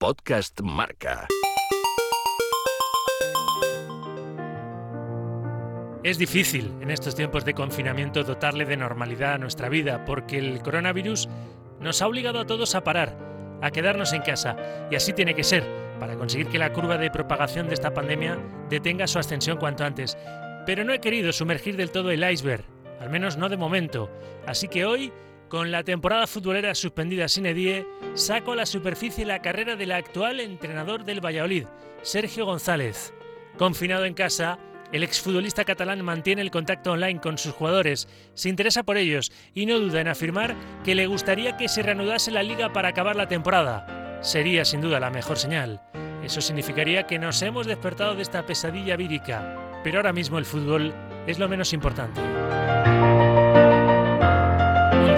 Podcast Marca. Es difícil en estos tiempos de confinamiento dotarle de normalidad a nuestra vida porque el coronavirus nos ha obligado a todos a parar, a quedarnos en casa y así tiene que ser para conseguir que la curva de propagación de esta pandemia detenga su ascensión cuanto antes. Pero no he querido sumergir del todo el iceberg, al menos no de momento, así que hoy con la temporada futbolera suspendida sin edie, saco a la superficie la carrera del actual entrenador del Valladolid, Sergio González. Confinado en casa, el exfutbolista catalán mantiene el contacto online con sus jugadores, se interesa por ellos y no duda en afirmar que le gustaría que se reanudase la liga para acabar la temporada. Sería sin duda la mejor señal. Eso significaría que nos hemos despertado de esta pesadilla vírica, pero ahora mismo el fútbol es lo menos importante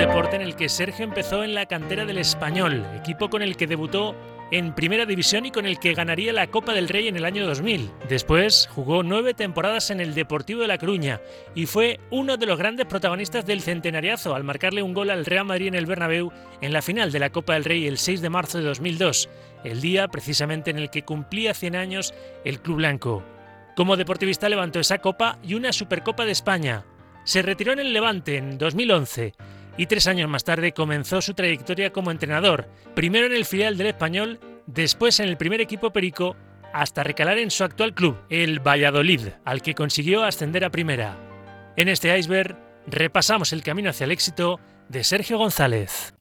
deporte en el que Sergio empezó en la cantera del Español, equipo con el que debutó en Primera División y con el que ganaría la Copa del Rey en el año 2000. Después jugó nueve temporadas en el Deportivo de La Coruña y fue uno de los grandes protagonistas del centenariazo al marcarle un gol al Real Madrid en el Bernabéu en la final de la Copa del Rey el 6 de marzo de 2002, el día precisamente en el que cumplía 100 años el Club Blanco. Como deportivista levantó esa copa y una Supercopa de España. Se retiró en el Levante en 2011 y tres años más tarde comenzó su trayectoria como entrenador, primero en el filial del español, después en el primer equipo perico, hasta recalar en su actual club, el Valladolid, al que consiguió ascender a primera. En este iceberg repasamos el camino hacia el éxito de Sergio González.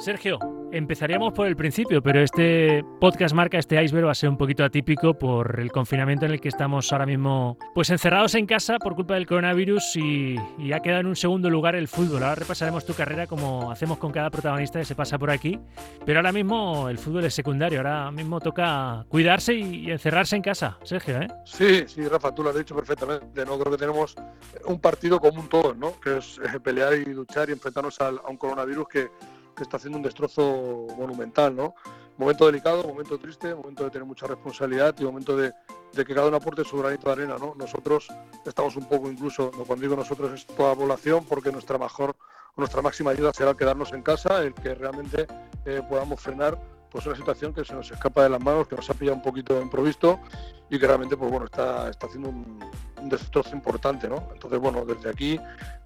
Sergio, Empezaríamos por el principio, pero este podcast marca, este iceberg va a ser un poquito atípico por el confinamiento en el que estamos ahora mismo pues encerrados en casa por culpa del coronavirus y, ha quedado en un segundo lugar el fútbol. Ahora repasaremos tu carrera como hacemos con cada protagonista que se pasa por aquí, pero ahora mismo el fútbol es secundario, ahora mismo toca cuidarse y, encerrarse en casa. Sergio, ¿eh? Sí, sí, Rafa, tú lo has dicho perfectamente. No creo que tenemos un partido común todos, ¿no? Que es pelear y luchar y enfrentarnos a un coronavirus que que está haciendo un destrozo monumental, ¿no? Momento delicado, momento triste, momento de tener mucha responsabilidad y momento de, que cada uno aporte su granito de arena, ¿no? Nosotros estamos un poco incluso, cuando digo nosotros es toda la población, porque nuestra mejor, nuestra máxima ayuda será quedarnos en casa, el que realmente eh, podamos frenar pues una situación que se nos escapa de las manos, que nos ha pillado un poquito improvisto y que realmente pues bueno está, está haciendo un, destrozo importante, ¿no? Entonces, bueno, desde aquí,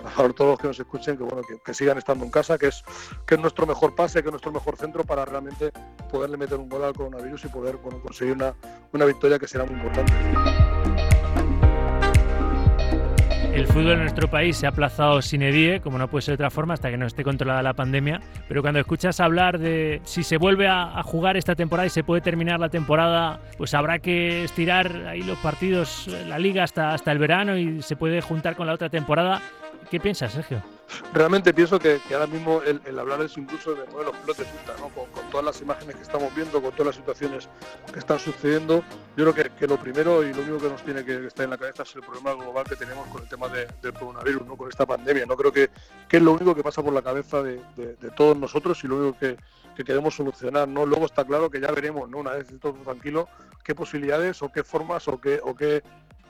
a todos los que nos escuchen, que bueno, que, sigan estando en casa, que es, que es nuestro mejor pase, que es nuestro mejor centro para realmente poderle meter un gol al coronavirus y poder conseguir una, una victoria que será muy importante. El fútbol en nuestro país se ha aplazado sin edie, como no puede ser de otra forma, hasta que no esté controlada la pandemia. Pero cuando escuchas hablar de si se vuelve a, jugar esta temporada y se puede terminar la temporada, pues habrá que estirar ahí los partidos, la liga hasta, hasta el verano y se puede juntar con la otra temporada. ¿Qué piensas, Sergio? Realmente pienso que, ahora mismo el, hablar es incluso de mover los pelotes ¿no? Con, todas las imágenes que estamos viendo, con todas las situaciones que están sucediendo, yo creo que, lo primero y lo único que nos tiene que estar en la cabeza es el problema global que tenemos con el tema del coronavirus, ¿no? con esta pandemia. No creo que, es lo único que pasa por la cabeza de, todos nosotros y lo único que, queremos solucionar. ¿no? Luego está claro que ya veremos, ¿no? una vez todo tranquilo, qué posibilidades o qué formas o qué, o qué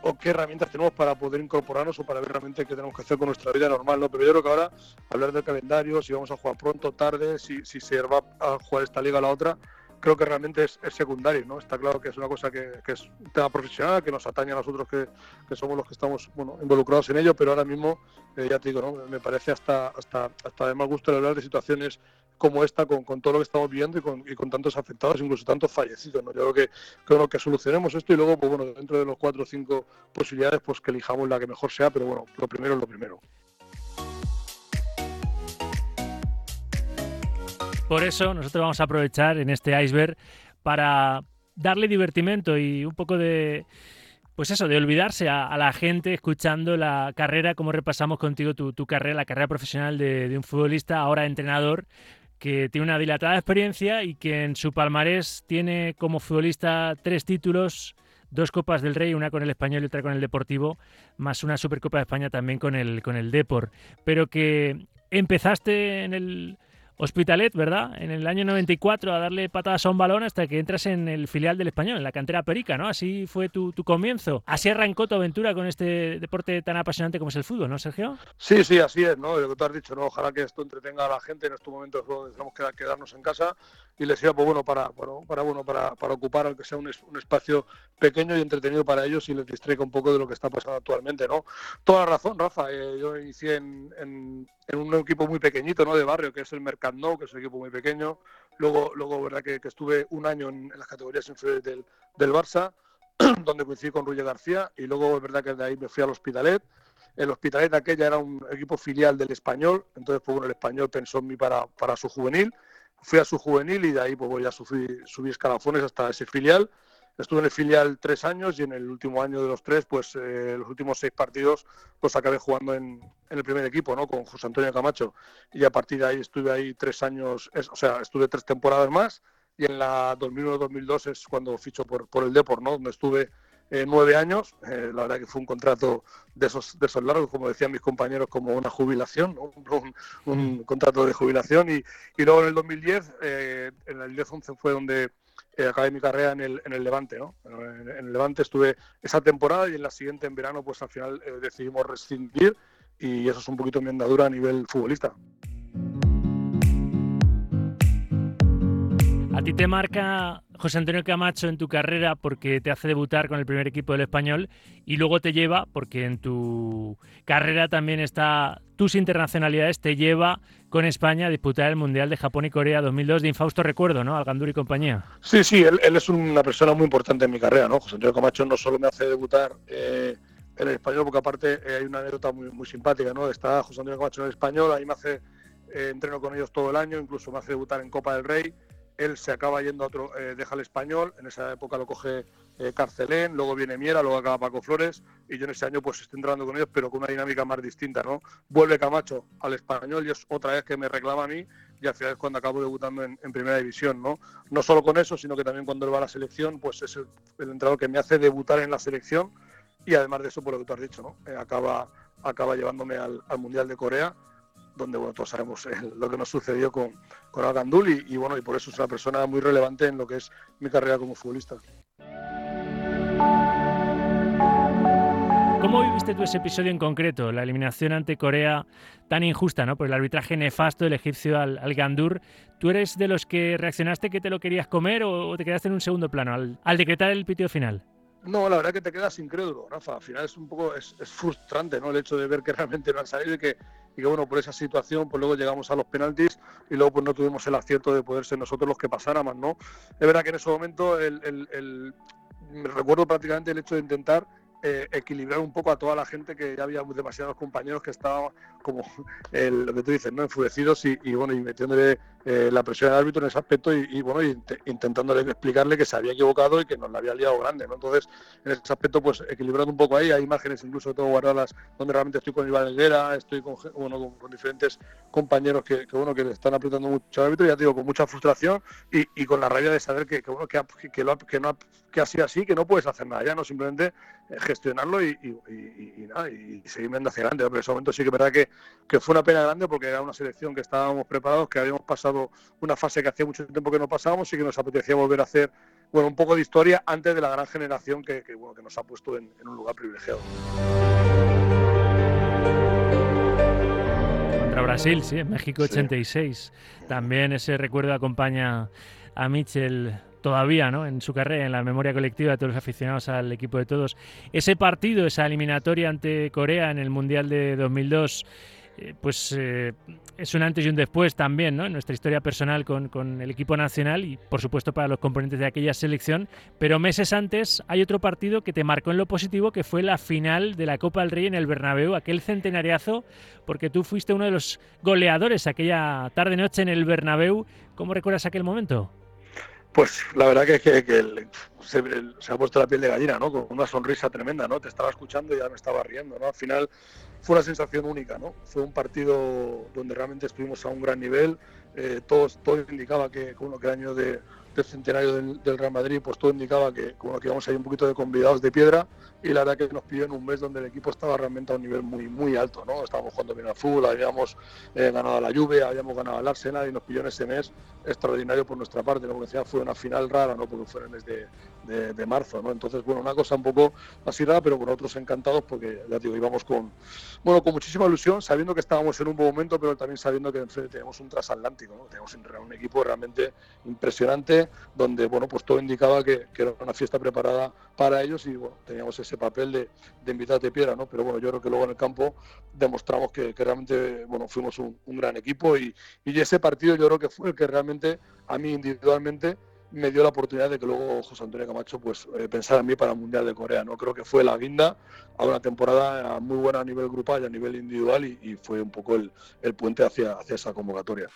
o qué herramientas tenemos para poder incorporarnos o para ver realmente qué tenemos que hacer con nuestra vida normal, ¿no? Pero yo creo que ahora hablar del calendario, si vamos a jugar pronto, tarde, si, si se va a jugar esta liga o la otra, creo que realmente es, secundario, ¿no? Está claro que es una cosa que, es un tema profesional, que nos atañe a nosotros que, somos los que estamos bueno, involucrados en ello, pero ahora mismo, eh, ya te digo, ¿no? me parece hasta, hasta, hasta de mal gusto hablar de situaciones como esta, con, todo lo que estamos viendo y con, y con tantos afectados, incluso tantos fallecidos. ¿no? Yo creo que, creo que solucionemos esto y luego, pues bueno, dentro de los cuatro o cinco posibilidades, pues que elijamos la que mejor sea, pero bueno, lo primero es lo primero. Por eso nosotros vamos a aprovechar en este iceberg para darle divertimento y un poco de, pues eso, de olvidarse a, la gente escuchando la carrera, como repasamos contigo tu, carrera, la carrera profesional de, un futbolista, ahora entrenador, que tiene una dilatada experiencia y que en su palmarés tiene como futbolista tres títulos, dos Copas del Rey, una con el Español y otra con el Deportivo, más una Supercopa de España también con el, con el. Pero que empezaste en el Hospitalet, ¿verdad? En el año 94 a darle patadas a un balón hasta que entras en el filial del español, en la cantera perica, ¿no? Así fue tu, comienzo. Así arrancó tu aventura con este deporte tan apasionante como es el fútbol, ¿no, Sergio? Sí, sí, así es, ¿no? Lo que tú has dicho, ¿no? Ojalá que esto entretenga a la gente en estos momentos donde tenemos que quedarnos en casa y les sirva, pues bueno, para, para, bueno, para, ocupar, aunque sea un, un, espacio pequeño y entretenido para ellos y les distraiga un poco de lo que está pasando actualmente, ¿no? Toda la razón, Rafa. Eh, yo inicié en, un equipo muy pequeñito, ¿no? De barrio, que es el Mercat que es un equipo muy pequeño. Luego, luego verdad que, estuve un año en, las categorías inferiores del, del Barça, donde coincidí con Ruye García, y luego es verdad que de ahí me fui al Hospitalet. El Hospitalet aquella era un equipo filial del Español, entonces pues, bueno, el Español pensó en mí para, para su juvenil. Fui a su juvenil y de ahí pues ya subí, subí escalafones hasta ese filial Estuve en el filial tres años y en el último año de los tres, pues eh, los últimos seis partidos los acabé jugando en, el primer equipo, ¿no? Con José Antonio Camacho. Y a partir de ahí estuve ahí tres años, o sea, estuve tres temporadas más. Y en la 2001-2002 es cuando ficho por, por el Deport, ¿no? Donde estuve eh, nueve años. Eh, la verdad que fue un contrato de esos, de esos largos, como decían mis compañeros, como una jubilación, un, contrato de jubilación. Y, y, luego en el 2010, en el 10-11 fue donde eh, acabé mi carrera en el, en el Levante, ¿no? En, el Levante estuve esa temporada y en la siguiente, en verano, pues al final eh, decidimos rescindir y eso es un poquito mi andadura a nivel futbolista. A ti te marca José Antonio Camacho en tu carrera porque te hace debutar con el primer equipo del español y luego te lleva, porque en tu carrera también está tus internacionalidades, te lleva con España a disputar el Mundial de Japón y Corea 2002 de infausto recuerdo, ¿no? Al Gandur y compañía. Sí, sí, él, es una persona muy importante en mi carrera, ¿no? José Antonio Camacho no solo me hace debutar eh, en el español, porque aparte eh, hay una anécdota muy, muy simpática, ¿no? Está José Antonio Camacho en el español, ahí me hace, eh, entreno con ellos todo el año, incluso me hace debutar en Copa del Rey él se acaba yendo a otro, eh, deja el español, en esa época lo coge eh, Carcelén, luego viene Miera, luego acaba Paco Flores, y yo en ese año pues estoy entrando con ellos, pero con una dinámica más distinta, ¿no? Vuelve Camacho al español y es otra vez que me reclama a mí, y al final es cuando acabo debutando en, primera división, ¿no? No solo con eso, sino que también cuando él va a la selección, pues es el, entrenador que me hace debutar en la selección, y además de eso, por lo que tú has dicho, ¿no? Eh, acaba, acaba llevándome al Mundial de Corea, donde bueno, todos sabemos lo que nos sucedió con, con Al y, bueno, y por eso es una persona muy relevante en lo que es mi carrera como futbolista. ¿Cómo viviste tú ese episodio en concreto, la eliminación ante Corea tan injusta, ¿no? por el arbitraje nefasto del egipcio al, al Gandur? ¿Tú eres de los que reaccionaste que te lo querías comer o, te quedaste en un segundo plano al, al decretar el pitido final? No, la verdad que te quedas incrédulo, Rafa. Al final es un poco es, frustrante, ¿no? El hecho de ver que realmente no han salido y que, y que, bueno, por esa situación, pues luego llegamos a los penaltis y luego pues no tuvimos el acierto de poder ser nosotros los que pasáramos, ¿no? Es verdad que en ese momento el, me recuerdo prácticamente el hecho de intentar eh, equilibrar un poco a toda la gente que ya había demasiados compañeros que estaban como lo que tú dices, ¿no? enfurecidos y, bueno, y metiéndole eh, la presión al árbitro en ese aspecto y, bueno, intentándole explicarle que se había equivocado y que nos la había liado grande, ¿no? Entonces, en ese aspecto, pues equilibrando un poco ahí, hay imágenes incluso todo guardadas donde realmente estoy con Iván Helguera, estoy con, bueno, diferentes compañeros que, bueno, que están apretando mucho al árbitro, ya digo, con mucha frustración y, con la rabia de saber que, bueno, que, que, lo, que no ha sido así, que no puedes hacer nada, ya no simplemente eh, gestionarlo y, y, nada, y seguir viendo hacia adelante. Pero en ese momento sí que es verdad que, que, fue una pena grande porque era una selección que estábamos preparados, que habíamos pasado una fase que hacía mucho tiempo que no pasábamos y que nos apetecía volver a hacer bueno, un poco de historia antes de la gran generación que, bueno, que nos ha puesto en, un lugar privilegiado. Contra Brasil, sí, México 86. También ese recuerdo acompaña a Michel todavía ¿no? en su carrera, en la memoria colectiva de todos los aficionados al equipo de todos. Ese partido, esa eliminatoria ante Corea en el Mundial de 2002, eh, pues eh, es un antes y un después también ¿no? en nuestra historia personal con, el equipo nacional y por supuesto para los componentes de aquella selección. Pero meses antes hay otro partido que te marcó en lo positivo, que fue la final de la Copa del Rey en el Bernabéu, aquel centenariazo, porque tú fuiste uno de los goleadores aquella tarde-noche en el Bernabéu. ¿Cómo recuerdas aquel momento? Pues la verdad que, es que se, ha puesto la piel de gallina, ¿no? Con una sonrisa tremenda, ¿no? Te estaba escuchando y ya me estaba riendo, ¿no? Al final fue una sensación única, ¿no? Fue un partido donde realmente estuvimos a un gran nivel, eh, todo, indicaba que, uno que el año de, del centenario del, Real Madrid, pues todo indicaba que, como que íbamos ahí un poquito de convidados de piedra y la verdad que nos pidió en un mes donde el equipo estaba realmente a un nivel muy muy alto, ¿no? Estábamos jugando bien al fútbol, habíamos eh, ganado a la lluvia, habíamos ganado al Arsenal y nos pidió en ese mes extraordinario por nuestra parte, como decía, fue una final rara, ¿no? Porque fue en el mes de, marzo, ¿no? Entonces, bueno, una cosa un poco así rara, pero con otros encantados porque, digo, íbamos con, bueno, con muchísima ilusión, sabiendo que estábamos en un buen momento, pero también sabiendo que enfrente tenemos un transatlántico, ¿no? Tenemos un equipo realmente impresionante donde bueno, pues todo indicaba que, era una fiesta preparada para ellos y bueno, teníamos ese papel de, de invitar de piedra, ¿no? Pero bueno, yo creo que luego en el campo demostramos que, realmente bueno, fuimos un, gran equipo y, y, ese partido yo creo que fue el que realmente a mí individualmente me dio la oportunidad de que luego José Antonio Camacho pues eh, pensara en mí para el Mundial de Corea. ¿no? Creo que fue la guinda a una temporada muy buena a nivel grupal y a nivel individual y, fue un poco el, el puente hacia, hacia esa convocatoria.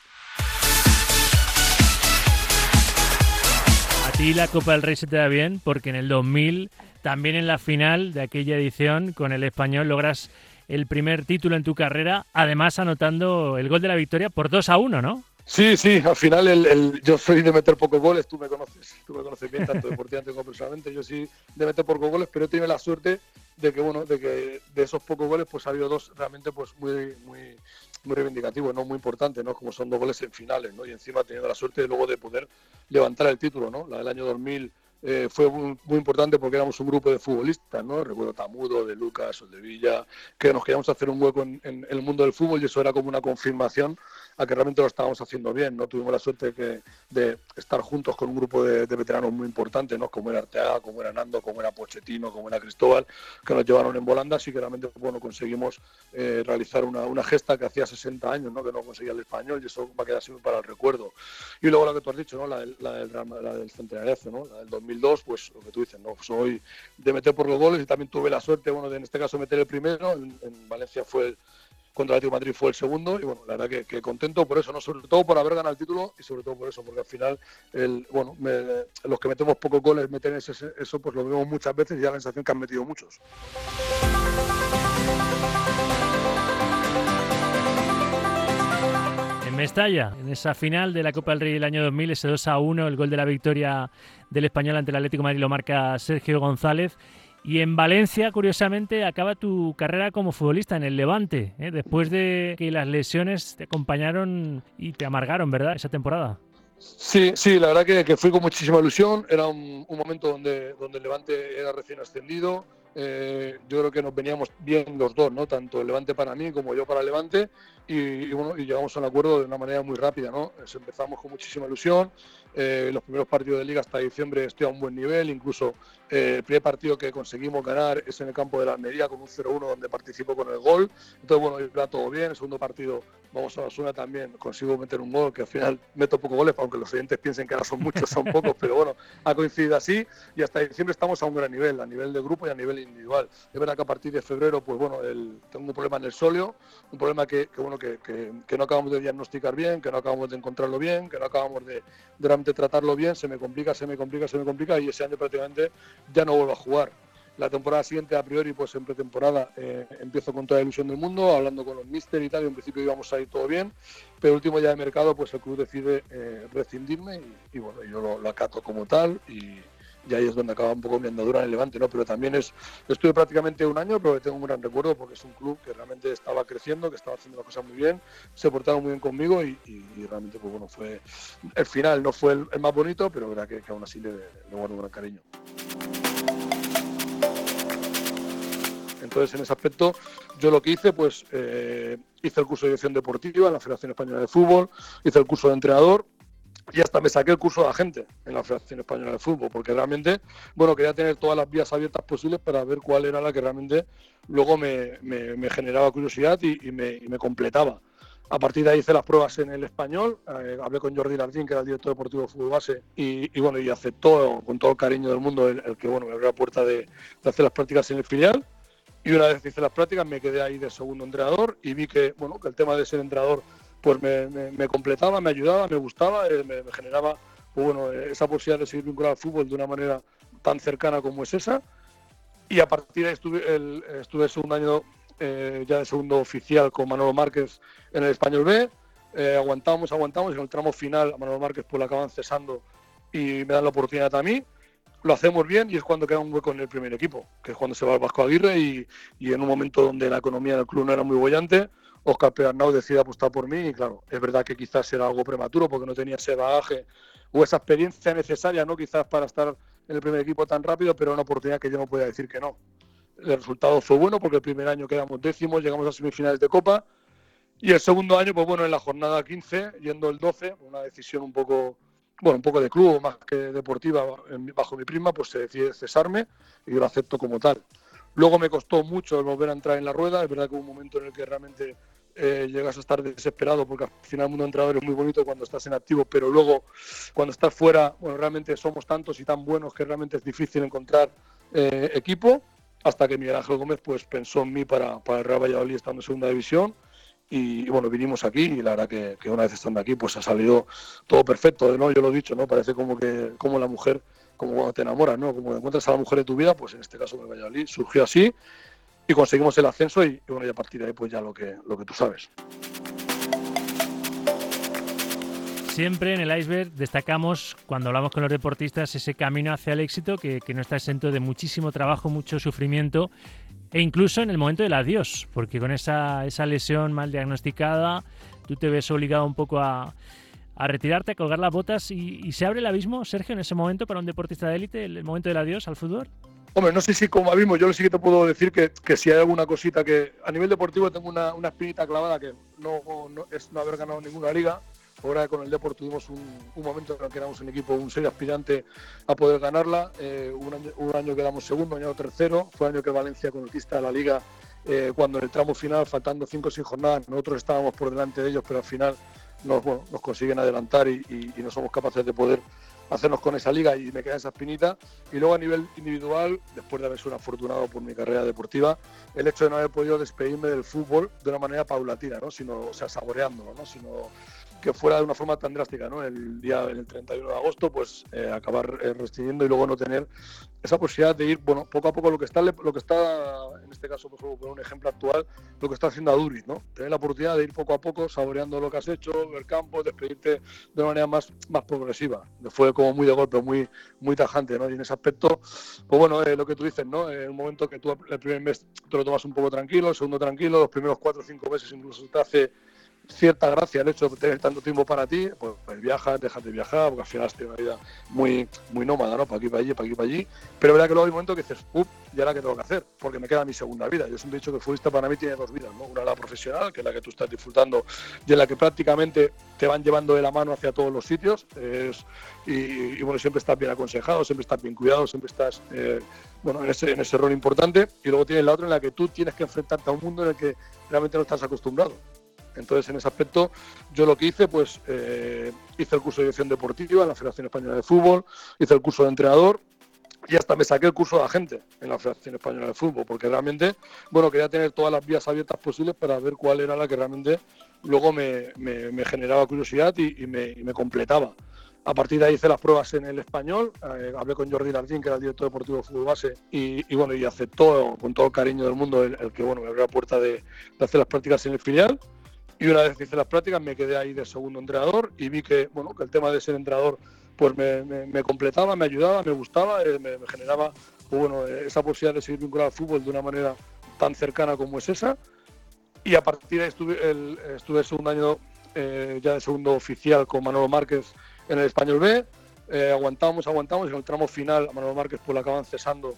Y la Copa del Rey se te da bien porque en el 2000, también en la final de aquella edición, con el español logras el primer título en tu carrera, además anotando el gol de la victoria por 2 a 1, ¿no? Sí, sí, al final el, yo soy de meter pocos goles, tú me conoces, tú me conoces bien, tanto deportivamente como personalmente, yo sí de meter pocos goles, pero he tenido la suerte de que bueno, de que de esos pocos goles pues ha habido dos realmente pues muy, muy, muy reivindicativos, ¿no? Muy importantes, ¿no? Como son dos goles en finales, ¿no? Y encima teniendo la suerte de luego de poder levantar el título, ¿no? La del año 2000 eh, fue muy, importante porque éramos un grupo de futbolistas, ¿no? Recuerdo Tamudo, de Lucas, de Villa, que nos queríamos hacer un hueco en, el mundo del fútbol y eso era como una confirmación a que realmente lo estábamos haciendo bien, ¿no? Tuvimos la suerte de, de estar juntos con un grupo de, veteranos muy importantes, ¿no? Como era Arteaga, como era Nando, como era Pochettino, como era Cristóbal, que nos llevaron en volandas y que realmente, bueno, conseguimos eh, realizar una, una, gesta que hacía 60 años, ¿no? Que no conseguía el español y eso va a quedar siempre para el recuerdo. Y luego lo que tú has dicho, ¿no? La, del, la del, la del ¿no? La del 2002, pues lo que tú dices, ¿no? Soy de meter por los goles y también tuve la suerte, bueno, de en este caso meter el primero, en, Valencia fue el, contra el Atlético Madrid fue el segundo y bueno, la verdad que, contento por eso, no sobre todo por haber ganado el título y sobre todo por eso, porque al final el, bueno, los que metemos pocos goles meten ese, eso, pues lo vemos muchas veces y da la sensación que han metido muchos. Mestalla, en esa final de la Copa del Rey del año 2000, ese 2 a 1, el gol de la victoria del español ante el Atlético de Madrid lo marca Sergio González. Y en Valencia, curiosamente, acaba tu carrera como futbolista en el Levante, ¿eh? después de que las lesiones te acompañaron y te amargaron, ¿verdad? Esa temporada. Sí, sí, la verdad que, que fui con muchísima ilusión. Era un, un, momento donde, donde el Levante era recién ascendido. Eh, yo creo que nos veníamos bien los dos, ¿no? Tanto el Levante para mí como yo para Levante. Y, bueno, y llegamos a un acuerdo de una manera muy rápida, ¿no? Empezamos con muchísima ilusión. Eh, los primeros partidos de liga hasta diciembre estoy a un buen nivel, incluso eh, el primer partido que conseguimos ganar es en el campo de la Almería con un 0-1 donde participo con el gol. Entonces, bueno, iba todo bien. El segundo partido vamos a la zona también, consigo meter un gol que al final meto pocos goles, aunque los oyentes piensen que ahora son muchos, son pocos, pero bueno, ha coincidido así y hasta diciembre estamos a un gran nivel, a nivel de grupo y a nivel individual. Es verdad que a partir de febrero, pues bueno, tengo un problema en el solio, un problema que, bueno, que, que, no acabamos de diagnosticar bien, que no acabamos de encontrarlo bien, que no acabamos de, de tratarlo bien, se me complica, se me complica, se me complica y ese año prácticamente ya no vuelvo a jugar. La temporada siguiente, a priori, pues en pretemporada eh, empiezo con toda la ilusión del mundo, hablando con los mister y tal, y en principio íbamos a ir todo bien, pero último ya de mercado, pues el club decide eh, rescindirme y, bueno, yo lo, acato como tal y, ahí es donde acaba un poco mi andadura en el Levante, ¿no? Pero también es, estuve prácticamente un año, pero tengo un gran recuerdo porque es un club que realmente estaba creciendo, que estaba haciendo las cosas muy bien, se portaron muy bien conmigo y, realmente, pues bueno, fue, el final no fue el, más bonito, pero verdad que, aún así le, le guardo un gran cariño. Entonces, en ese aspecto, yo lo que hice, pues eh, hice el curso de dirección deportiva en la Federación Española de Fútbol, hice el curso de entrenador y hasta me saqué el curso de agente en la Federación Española de Fútbol, porque realmente, bueno, quería tener todas las vías abiertas posibles para ver cuál era la que realmente luego me, generaba curiosidad y, me, completaba. A partir de ahí hice las pruebas en el español, eh, hablé con Jordi Lardín, que era el director deportivo de fútbol base, y, bueno, y aceptó con todo el cariño del mundo el, que bueno, me abrió la puerta de, de, hacer las prácticas en el filial. Y una vez hice las prácticas me quedé ahí de segundo entrenador y vi que, bueno, que el tema de ser entrenador pues me, completaba, me ayudaba, me gustaba, eh, me, generaba pues bueno, esa posibilidad de seguir vinculado al fútbol de una manera tan cercana como es esa. Y a partir de ahí estuve el, estuve el segundo año eh, ya de segundo oficial con Manolo Márquez en el Español B. Eh, aguantamos, aguantamos y en el tramo final a Manolo Márquez pues la acaban cesando y me dan la oportunidad a mí. Lo hacemos bien y es cuando queda un hueco en el primer equipo, que es cuando se va el Vasco Aguirre y, y en un momento donde la economía del club no era muy bollante, Oscar Pedernau decide apostar por mí y claro, es verdad que quizás era algo prematuro porque no tenía ese bagaje o esa experiencia necesaria, ¿no? Quizás para estar en el primer equipo tan rápido, pero una oportunidad que yo no podía decir que no. El resultado fue bueno porque el primer año quedamos décimos, llegamos a semifinales de Copa y el segundo año, pues bueno, en la jornada 15, yendo el 12, una decisión un poco, bueno, un poco de club más que deportiva bajo mi prima, pues se decide cesarme y yo lo acepto como tal. Luego me costó mucho volver a entrar en la rueda, es verdad que hubo un momento en el que realmente eh, llegas a estar desesperado porque al final el mundo entrenador es muy bonito cuando estás en activo, pero luego cuando estás fuera, bueno, realmente somos tantos y tan buenos que realmente es difícil encontrar eh, equipo, hasta que Miguel Ángel Gómez pues pensó en mí para, para el Real Valladolid estando en segunda división y, bueno, vinimos aquí y la verdad que, que, una vez estando aquí pues ha salido todo perfecto, ¿no? Yo lo he dicho, ¿no? Parece como que como la mujer, como cuando te enamoras, ¿no? Como encuentras a la mujer de tu vida, pues en este caso el Valladolid surgió así y conseguimos el ascenso y, bueno, y a partir de ahí pues ya lo que, lo que tú sabes. Siempre en el iceberg destacamos cuando hablamos con los deportistas ese camino hacia el éxito que, que no está exento de muchísimo trabajo, mucho sufrimiento e incluso en el momento del adiós, porque con esa, esa lesión mal diagnosticada tú te ves obligado un poco a, a retirarte, a colgar las botas y, y, se abre el abismo, Sergio, en ese momento para un deportista de élite, el momento del adiós al fútbol. Hombre, no sé si como abismo, yo sí que te puedo decir que, que, si hay alguna cosita que a nivel deportivo tengo una, una espinita clavada que no, no, es no haber ganado ninguna liga. Ahora con el Deport tuvimos un, un, momento en el que éramos un equipo, un serio aspirante a poder ganarla. Eh, un, año, quedamos segundo, un año tercero. Fue el año que Valencia conquista la liga eh, cuando en el tramo final, faltando cinco o seis jornadas, nosotros estábamos por delante de ellos, pero al final nos, bueno, nos consiguen adelantar y, y, no somos capaces de poder hacernos con esa liga y me queda esa espinita. Y luego a nivel individual, después de haber sido un afortunado por mi carrera deportiva, el hecho de no haber podido despedirme del fútbol de una manera paulatina, ¿no? Sino, o sea, saboreándolo, ¿no? Sino que fuera de una forma tan drástica, ¿no? El día el 31 de agosto, pues eh, acabar eh, restringiendo y luego no tener esa posibilidad de ir, bueno, poco a poco lo que está, lo que está en este caso, por ejemplo, un ejemplo actual, lo que está haciendo Aduriz, ¿no? Tener la oportunidad de ir poco a poco saboreando lo que has hecho, el campo, despedirte de una manera más, más progresiva. Fue como muy de golpe, muy, muy tajante, ¿no? Y en ese aspecto, pues bueno, eh, lo que tú dices, ¿no? En un momento que tú el primer mes te lo tomas un poco tranquilo, el segundo tranquilo, los primeros cuatro o cinco meses incluso te hace cierta gracia el hecho de tener tanto tiempo para ti, pues, pues viajas, dejas de viajar, porque al final has tenido una vida muy, muy nómada, ¿no? Para aquí, para allí, para aquí, para allí. Pero verdad que luego hay un momento que dices, uff, ¿y ahora qué tengo que hacer? Porque me queda mi segunda vida. Yo siempre he dicho que el futbolista para mí tiene dos vidas, ¿no? Una la profesional, que es la que tú estás disfrutando y en la que prácticamente te van llevando de la mano hacia todos los sitios. Es, y, y, bueno, siempre estás bien aconsejado, siempre estás bien cuidado, siempre estás eh, bueno, en ese, en ese rol importante. Y luego tienes la otra en la que tú tienes que enfrentarte a un mundo en el que realmente no estás acostumbrado. Entonces, en ese aspecto, yo lo que hice, pues eh, hice el curso de dirección deportiva en la Federación Española de Fútbol, hice el curso de entrenador y hasta me saqué el curso de agente en la Federación Española de Fútbol, porque realmente, bueno, quería tener todas las vías abiertas posibles para ver cuál era la que realmente luego me, me, generaba curiosidad y, me, me, completaba. A partir de ahí hice las pruebas en el español, eh, hablé con Jordi Lardín, que era el director deportivo de fútbol base, y, bueno, y aceptó con todo el cariño del mundo el, que bueno, me abrió la puerta de hacer las prácticas en el filial. Y una vez que hice las prácticas me quedé ahí de segundo entrenador y vi que, bueno, que el tema de ser entrenador pues me, completaba, me ayudaba, me gustaba, eh, me, generaba pues, bueno, esa posibilidad de seguir vinculado al fútbol de una manera tan cercana como es esa. Y a partir de ahí estuve el, estuve segundo año eh, ya de segundo oficial con Manolo Márquez en el Español B. Eh, aguantamos, aguantamos y en el tramo final a Manolo Márquez pues lo acaban cesando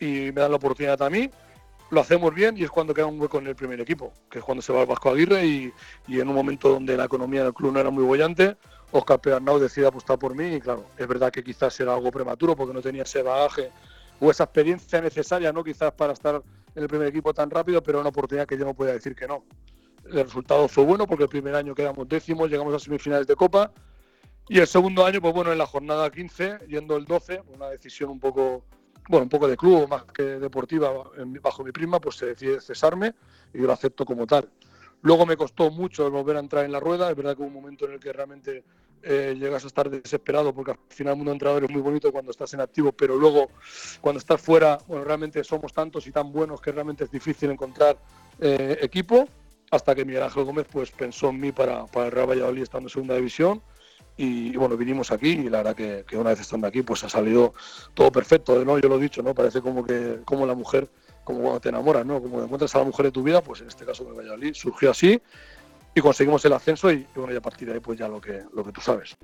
y me dan la oportunidad a mí lo hacemos bien y es cuando queda un hueco en el primer equipo, que es cuando se va el Vasco Aguirre y, y en un momento donde la economía del club no era muy bollante, Oscar Pedernau decide apostar por mí y claro, es verdad que quizás era algo prematuro porque no tenía ese bagaje o esa experiencia necesaria, ¿no? Quizás para estar en el primer equipo tan rápido, pero una oportunidad que yo no podía decir que no. El resultado fue bueno porque el primer año quedamos décimos, llegamos a semifinales de Copa y el segundo año, pues bueno, en la jornada 15, yendo el 12, una decisión un poco bueno, un poco de club más que deportiva bajo mi prima, pues se decide cesarme y yo lo acepto como tal. Luego me costó mucho volver a entrar en la rueda, es verdad que hubo un momento en el que realmente eh, llegas a estar desesperado porque al final el mundo entrenador es muy bonito cuando estás en activo, pero luego cuando estás fuera, bueno, realmente somos tantos y tan buenos que realmente es difícil encontrar eh, equipo. Hasta que Miguel Ángel Gómez pues pensó en mí para, para el Real Valladolid estando en segunda división y, bueno, vinimos aquí y la verdad que, una vez estando aquí pues ha salido todo perfecto, ¿no? Yo lo he dicho, ¿no? Parece como que como la mujer, como cuando te enamoras, ¿no? Como encuentras a la mujer de tu vida, pues en este caso el Valladolid surgió así y conseguimos el ascenso y, bueno, ya a partir de ahí pues ya lo que, lo que tú sabes.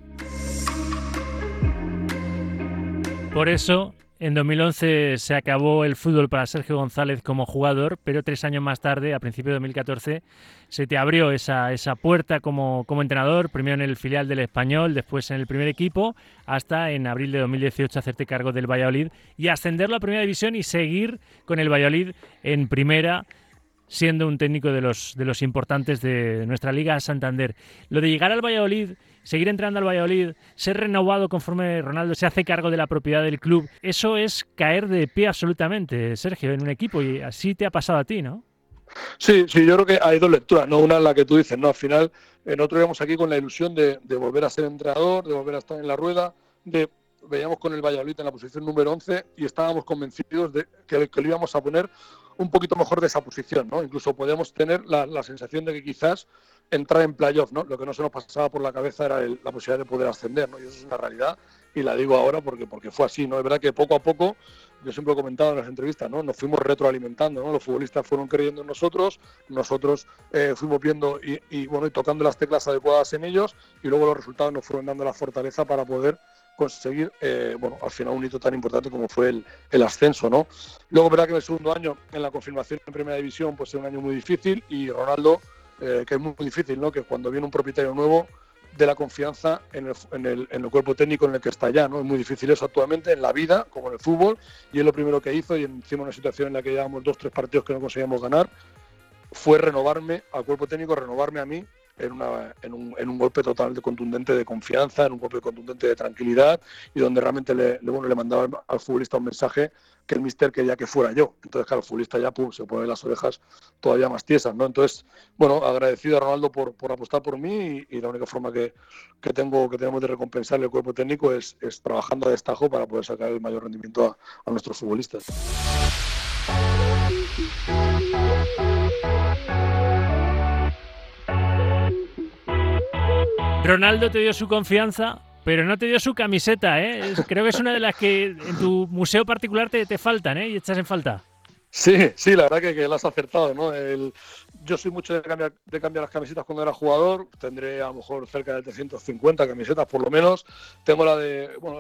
Por eso en 2011 se acabó el fútbol para Sergio González como jugador, pero tres años más tarde, a principios de 2014, se te abrió esa, esa puerta como, como entrenador, primero en el filial del Español, después en el primer equipo, hasta en abril de 2018 hacerte cargo del Valladolid y ascenderlo a Primera División y seguir con el Valladolid en Primera siendo un técnico de los, de los importantes de nuestra Liga Santander. Lo de llegar al Valladolid seguir entrando al Valladolid, ser renovado conforme Ronaldo se hace cargo de la propiedad del club, eso es caer de pie absolutamente, Sergio, en un equipo y así te ha pasado a ti, ¿no? Sí, sí, yo creo que hay dos lecturas, no una en la que tú dices, no, al final eh, nosotros íbamos aquí con la ilusión de, volver a ser entrenador, de volver a estar en la rueda, de veíamos con el Valladolid en la posición número 11 y estábamos convencidos de que, que lo íbamos a poner un poquito mejor de esa posición, ¿no? Incluso podíamos tener la, la sensación de que quizás entrar en playoff, ¿no? Lo que no se nos pasaba por la cabeza era la posibilidad de poder ascender, ¿no? Y eso es una realidad y la digo ahora porque, porque fue así, ¿no? Es verdad que poco a poco, yo siempre he comentado en las entrevistas, ¿no? Nos fuimos retroalimentando, ¿no? Los futbolistas fueron creyendo en nosotros, nosotros eh, fuimos viendo y, bueno, y tocando las teclas adecuadas en ellos y luego los resultados nos fueron dando la fortaleza para poder conseguir, eh, bueno, al final un hito tan importante como fue el, ascenso, ¿no? Luego, verdad que en el segundo año, en la confirmación en Primera División, pues es un año muy difícil y Ronaldo eh, que es muy difícil, ¿no? Que cuando viene un propietario nuevo de la confianza en el, en, el, en el, cuerpo técnico en el que está ya, ¿no? Es muy difícil eso actualmente en la vida, como en el fútbol, y es lo primero que hizo, y encima una situación en la que llevamos dos, tres partidos que no conseguíamos ganar, fue renovarme al cuerpo técnico, renovarme a mí en, una, en, un, en, un, golpe totalmente contundente de confianza, en un golpe contundente de tranquilidad y donde realmente le, le, bueno, le mandaba al futbolista un mensaje que el mister quería que fuera yo. Entonces, claro, el futbolista ya pum, se pone las orejas todavía más tiesas, ¿no? Entonces, bueno, agradecido a Ronaldo por, por apostar por mí y, y, la única forma que, que, tengo, que tenemos de recompensarle el cuerpo técnico es, es, trabajando a destajo para poder sacar el mayor rendimiento a, a nuestros futbolistas. Ronaldo te dio su confianza, pero no te dio su camiseta, ¿eh? Creo que es una de las que en tu museo particular te, te faltan, ¿eh? Y echas en falta. Sí, sí, la verdad que, que lo has acertado, ¿no? El, yo soy mucho de cambiar, de cambiar las camisetas cuando era jugador, tendré a lo mejor cerca de 350 camisetas por lo menos. Tengo la de, bueno,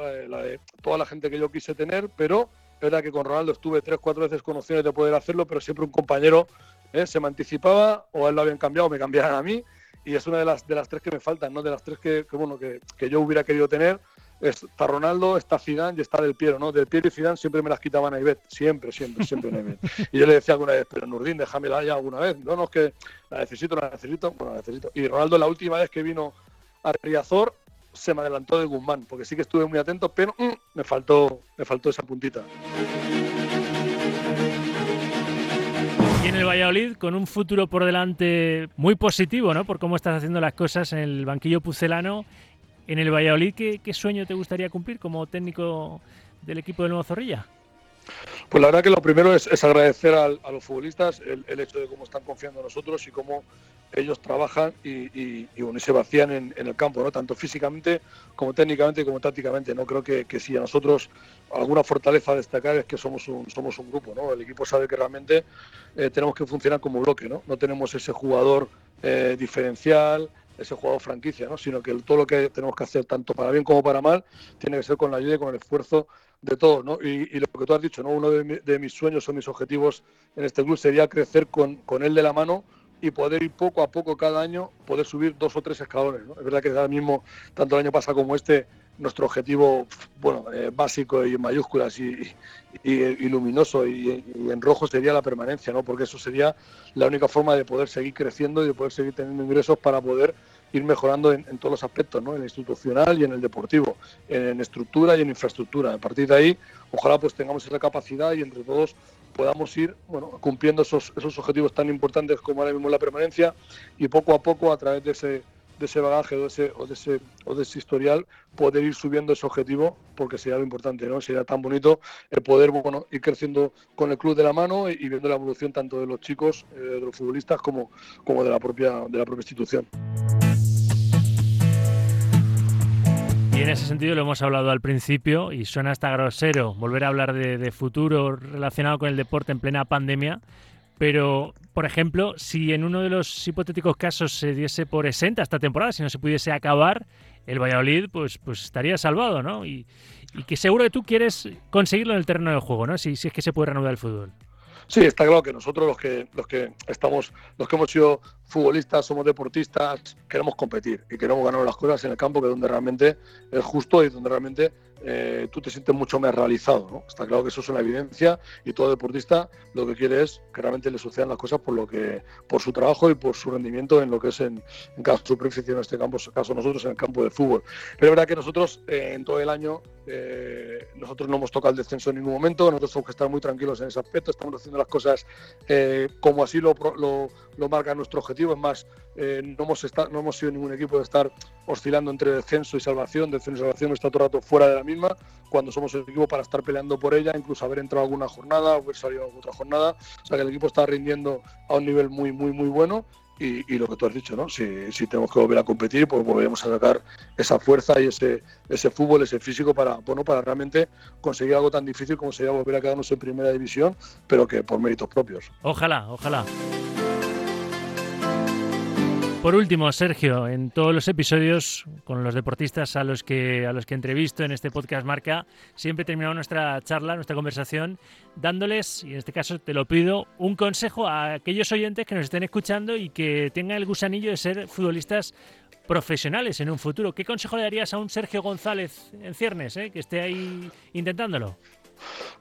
toda la gente que yo quise tener, pero es verdad que con Ronaldo estuve tres, cuatro veces con opciones de poder hacerlo, pero siempre un compañero ¿eh? se me anticipaba o él lo habían cambiado o me cambiaran a mí y es una de las, de las tres que me faltan, ¿no? De las tres que, bueno, que, que, yo hubiera querido tener. Está Ronaldo, está Zidane y está Del Piero, ¿no? Del Piero y Zidane siempre me las quitaban a Ibet, siempre, siempre, siempre Y yo le decía alguna vez, pero Nurdín, déjamela ya alguna vez. No, no, es que la necesito, la necesito, bueno, la necesito. Y Ronaldo la última vez que vino a Riazor se me adelantó de Guzmán, porque sí que estuve muy atento, pero mm, me faltó, me faltó esa puntita. Y en el Valladolid, con un futuro por delante muy positivo, ¿no? Por cómo estás haciendo las cosas en el banquillo pucelano. En el Valladolid, ¿qué, qué sueño te gustaría cumplir como técnico del equipo del Nuevo Zorrilla? Pues la verdad que lo primero es, es agradecer a los futbolistas el, hecho de cómo están confiando en nosotros y cómo ellos trabajan y, y, y se vacían en, en, el campo, ¿no? tanto físicamente como técnicamente como tácticamente. No creo que, que, si a nosotros alguna fortaleza a destacar es que somos un, somos un grupo. ¿no? El equipo sabe que realmente eh, tenemos que funcionar como bloque. No, no tenemos ese jugador eh, diferencial, ese jugador franquicia, ¿no? sino que todo lo que tenemos que hacer, tanto para bien como para mal, tiene que ser con la ayuda y con el esfuerzo de todos. ¿no? Y, lo que tú has dicho, ¿no? uno de, mi, de, mis sueños o mis objetivos en este club sería crecer con, con, él de la mano y poder ir poco a poco cada año, poder subir dos o tres escalones. Es verdad que ahora mismo, tanto el año pasado como este, nuestro objetivo bueno, eh, básico y en mayúsculas y, y, luminoso y, en rojo sería la permanencia, ¿no? porque eso sería la única forma de poder seguir creciendo y de poder seguir teniendo ingresos para poder ir mejorando en, todos los aspectos, ¿no? en el institucional y en el deportivo, en, en, estructura y en infraestructura. A partir de ahí, ojalá pues tengamos esa capacidad y entre todos podamos ir bueno, cumpliendo esos, esos objetivos tan importantes como ahora mismo la permanencia y poco a poco a través de ese de ese bagaje o de ese, o de ese, o de ese historial, poder ir subiendo ese objetivo, porque sería lo importante, ¿no? Sería tan bonito el poder bueno, ir creciendo con el club de la mano y, viendo la evolución tanto de los chicos, eh, de los futbolistas, como, como de, la propia, de la propia institución. Y en ese sentido lo hemos hablado al principio y suena hasta grosero volver a hablar de, de futuro relacionado con el deporte en plena pandemia, pero, por ejemplo, si en uno de los hipotéticos casos se diese por exenta esta temporada, si no se pudiese acabar, el Valladolid pues, pues estaría salvado, ¿no? Y, que seguro que tú quieres conseguirlo en el terreno de juego, ¿no? Si, si es que se puede reanudar el fútbol. Sí, está claro que nosotros los que los que estamos, los que hemos sido futbolistas, somos deportistas, queremos competir y queremos ganar las cosas en el campo, que es donde realmente es justo y donde realmente eh, tú te sientes mucho más realizado. Está claro que eso es una evidencia y todo deportista lo que quiere es que realmente le sucedan las cosas por lo que por su trabajo y por su rendimiento en lo que es en, en caso su en este campo, en caso nosotros en el campo de fútbol. Pero es verdad que nosotros eh, en todo el año eh, nosotros no hemos tocado el descenso en ningún momento, nosotros tenemos que estar muy tranquilos en ese aspecto, estamos haciendo las cosas como así lo, lo, lo, marca nuestro objetivo. Es más, no, hemos estado, no hemos sido ningún equipo de estar oscilando entre descenso y salvación, descenso y salvación está todo el rato fuera de la misma, cuando somos el equipo para estar peleando por ella, incluso haber entrado alguna jornada, haber salido otra jornada. O sea que el equipo está rindiendo a un nivel muy, muy, muy bueno. Y, lo que tú has dicho, ¿no? Si, si, tenemos que volver a competir, pues volveremos a sacar esa fuerza y ese, ese fútbol, ese físico para, bueno, para realmente conseguir algo tan difícil como sería volver a quedarnos en primera división, pero que por méritos propios. Ojalá, ojalá. Por último, Sergio, en todos los episodios con los deportistas a los que a los que entrevisto en este podcast Marca, siempre terminamos nuestra charla, nuestra conversación dándoles, y en este caso te lo pido, un consejo a aquellos oyentes que nos estén escuchando y que tengan el gusanillo de ser futbolistas profesionales en un futuro. ¿Qué consejo le darías a un Sergio González en ciernes, eh, que esté ahí intentándolo?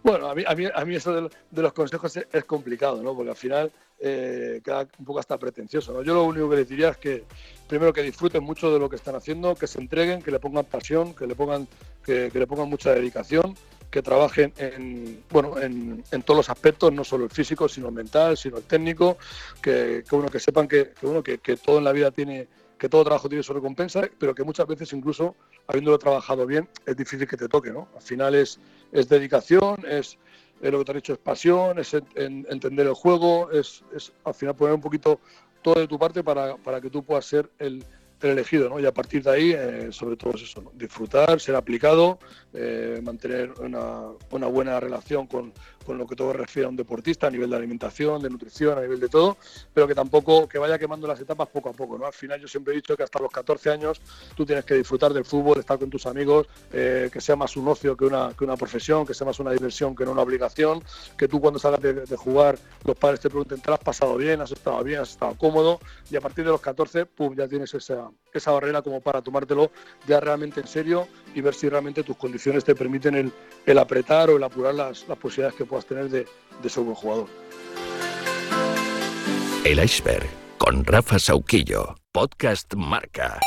Bueno, a mí, a eso de, los consejos es, complicado, ¿no? Porque al final eh, queda un poco hasta pretencioso, ¿no? Yo lo único que les diría es que primero que disfruten mucho de lo que están haciendo, que se entreguen, que le pongan pasión, que le pongan, que, le pongan mucha dedicación, que trabajen en, bueno, en, todos los aspectos, no solo el físico, sino el mental, sino el técnico, que, uno que sepan que, que, que todo en la vida tiene que todo trabajo tiene su recompensa, pero que muchas veces incluso habiéndolo trabajado bien es difícil que te toque, ¿no? Al final es, es dedicación, es, lo que te has dicho es pasión, es entender el juego, es, es, al final poner un poquito todo de tu parte para, para que tú puedas ser el, elegido, ¿no? Y a partir de ahí, eh, sobre todo eso, disfrutar, ser aplicado, eh, mantener una, buena relación con, con, lo que todo refiere a un deportista a nivel de alimentación, de nutrición, a nivel de todo, pero que tampoco que vaya quemando las etapas poco a poco, ¿no? Al final yo siempre he dicho que hasta los 14 años tú tienes que disfrutar del fútbol, estar con tus amigos, eh, que sea más un ocio que una, que una profesión, que sea más una diversión que no una obligación, que tú cuando salgas de, de jugar los padres te pregunten, ¿te has pasado bien? ¿Has estado bien? ¿Has estado cómodo? Y a partir de los 14, pum, ya tienes esa esa, barrera como para tomártelo ya realmente en serio y ver si realmente tus condiciones te permiten el, el apretar o el apurar las, las posibilidades que puedas tener de, de ser buen jugador. El iceberg con Rafa Sauquillo, podcast Marca.